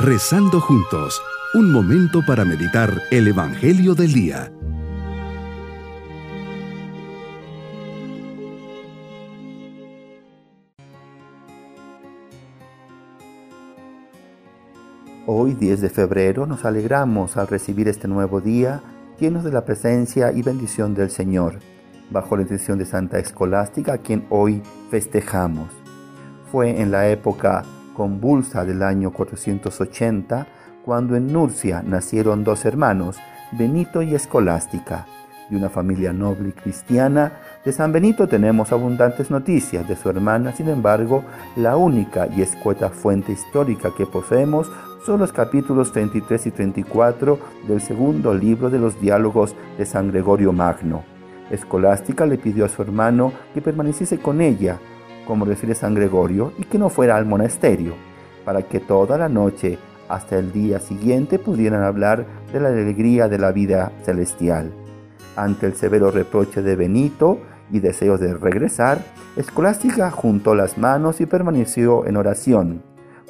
Rezando juntos, un momento para meditar el Evangelio del Día. Hoy, 10 de febrero, nos alegramos al recibir este nuevo día llenos de la presencia y bendición del Señor, bajo la intención de Santa Escolástica, a quien hoy festejamos. Fue en la época convulsa del año 480 cuando en Nurcia nacieron dos hermanos, Benito y Escolástica. De una familia noble y cristiana, de San Benito tenemos abundantes noticias, de su hermana, sin embargo, la única y escueta fuente histórica que poseemos son los capítulos 33 y 34 del segundo libro de los diálogos de San Gregorio Magno. Escolástica le pidió a su hermano que permaneciese con ella, como refiere San Gregorio, y que no fuera al monasterio, para que toda la noche hasta el día siguiente pudieran hablar de la alegría de la vida celestial. Ante el severo reproche de Benito y deseo de regresar, Escolástica juntó las manos y permaneció en oración.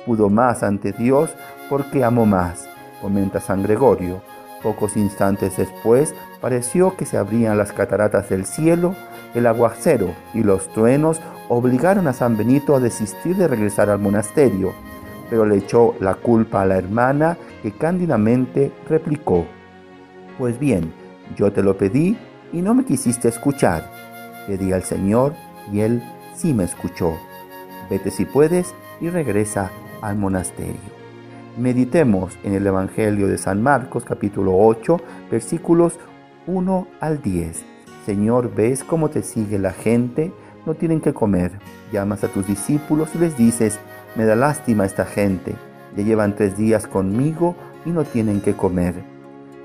Pudo más ante Dios porque amó más, comenta San Gregorio. Pocos instantes después pareció que se abrían las cataratas del cielo, el aguacero y los truenos obligaron a San Benito a desistir de regresar al monasterio, pero le echó la culpa a la hermana que cándidamente replicó, Pues bien, yo te lo pedí y no me quisiste escuchar. Pedí al Señor y Él sí me escuchó. Vete si puedes y regresa al monasterio. Meditemos en el Evangelio de San Marcos capítulo 8 versículos 1 al 10. Señor, ¿ves cómo te sigue la gente? No tienen que comer. Llamas a tus discípulos y les dices, me da lástima esta gente. Ya llevan tres días conmigo y no tienen que comer.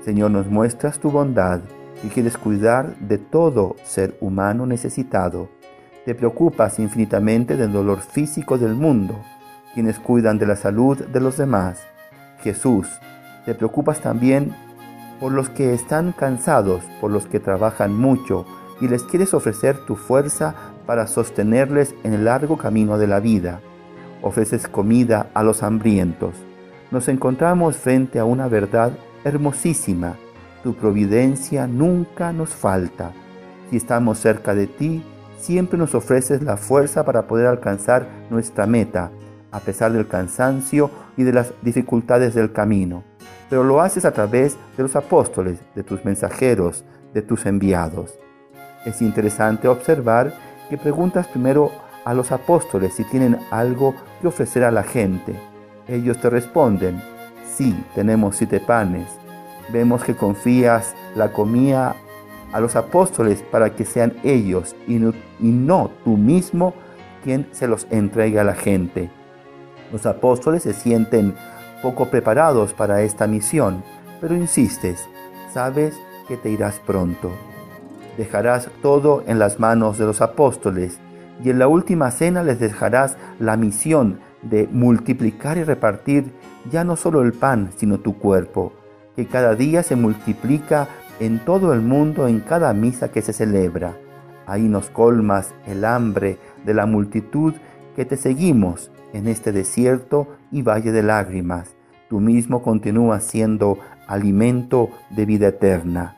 Señor, nos muestras tu bondad y quieres cuidar de todo ser humano necesitado. Te preocupas infinitamente del dolor físico del mundo quienes cuidan de la salud de los demás. Jesús, te preocupas también por los que están cansados, por los que trabajan mucho, y les quieres ofrecer tu fuerza para sostenerles en el largo camino de la vida. Ofreces comida a los hambrientos. Nos encontramos frente a una verdad hermosísima. Tu providencia nunca nos falta. Si estamos cerca de ti, siempre nos ofreces la fuerza para poder alcanzar nuestra meta, a pesar del cansancio y de las dificultades del camino, pero lo haces a través de los apóstoles, de tus mensajeros, de tus enviados. Es interesante observar que preguntas primero a los apóstoles si tienen algo que ofrecer a la gente. Ellos te responden, sí, tenemos siete panes. Vemos que confías la comida a los apóstoles para que sean ellos y no, y no tú mismo quien se los entregue a la gente. Los apóstoles se sienten poco preparados para esta misión, pero insistes, sabes que te irás pronto. Dejarás todo en las manos de los apóstoles y en la última cena les dejarás la misión de multiplicar y repartir ya no solo el pan, sino tu cuerpo, que cada día se multiplica en todo el mundo en cada misa que se celebra. Ahí nos colmas el hambre de la multitud que te seguimos en este desierto y valle de lágrimas. Tú mismo continúas siendo alimento de vida eterna.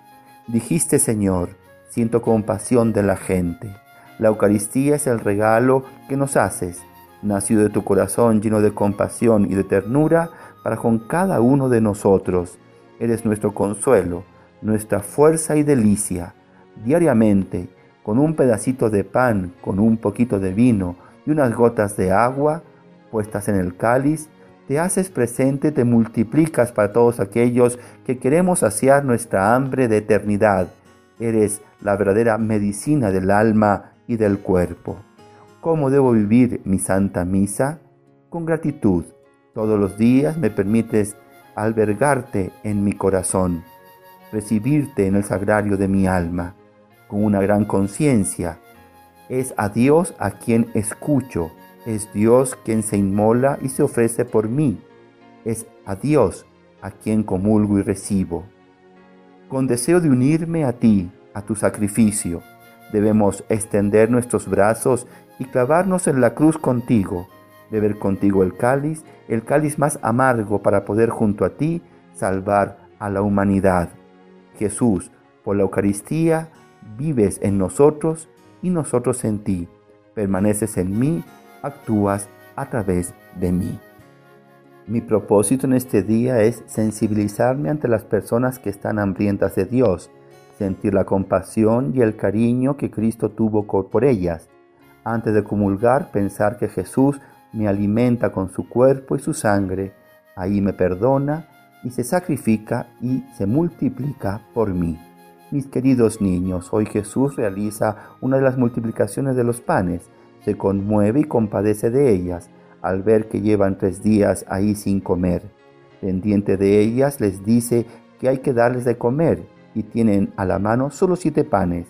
Dijiste, Señor, siento compasión de la gente. La Eucaristía es el regalo que nos haces, nacido de tu corazón lleno de compasión y de ternura para con cada uno de nosotros. Eres nuestro consuelo, nuestra fuerza y delicia. Diariamente, con un pedacito de pan, con un poquito de vino y unas gotas de agua, puestas en el cáliz, te haces presente, te multiplicas para todos aquellos que queremos saciar nuestra hambre de eternidad. Eres la verdadera medicina del alma y del cuerpo. ¿Cómo debo vivir mi santa misa? Con gratitud. Todos los días me permites albergarte en mi corazón, recibirte en el sagrario de mi alma, con una gran conciencia. Es a Dios a quien escucho es Dios quien se inmola y se ofrece por mí. Es a Dios a quien comulgo y recibo. Con deseo de unirme a ti, a tu sacrificio, debemos extender nuestros brazos y clavarnos en la cruz contigo. beber contigo el cáliz, el cáliz más amargo para poder junto a ti salvar a la humanidad. Jesús, por la Eucaristía, vives en nosotros y nosotros en ti. Permaneces en mí, actúas a través de mí. Mi propósito en este día es sensibilizarme ante las personas que están hambrientas de Dios, sentir la compasión y el cariño que Cristo tuvo por ellas. Antes de comulgar, pensar que Jesús me alimenta con su cuerpo y su sangre, ahí me perdona y se sacrifica y se multiplica por mí. Mis queridos niños, hoy Jesús realiza una de las multiplicaciones de los panes, se conmueve y compadece de ellas al ver que llevan tres días ahí sin comer. Pendiente de ellas les dice que hay que darles de comer y tienen a la mano solo siete panes.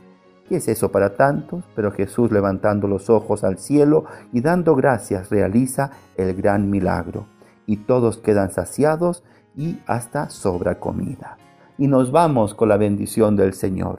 ¿Qué es eso para tantos? Pero Jesús levantando los ojos al cielo y dando gracias realiza el gran milagro. Y todos quedan saciados y hasta sobra comida. Y nos vamos con la bendición del Señor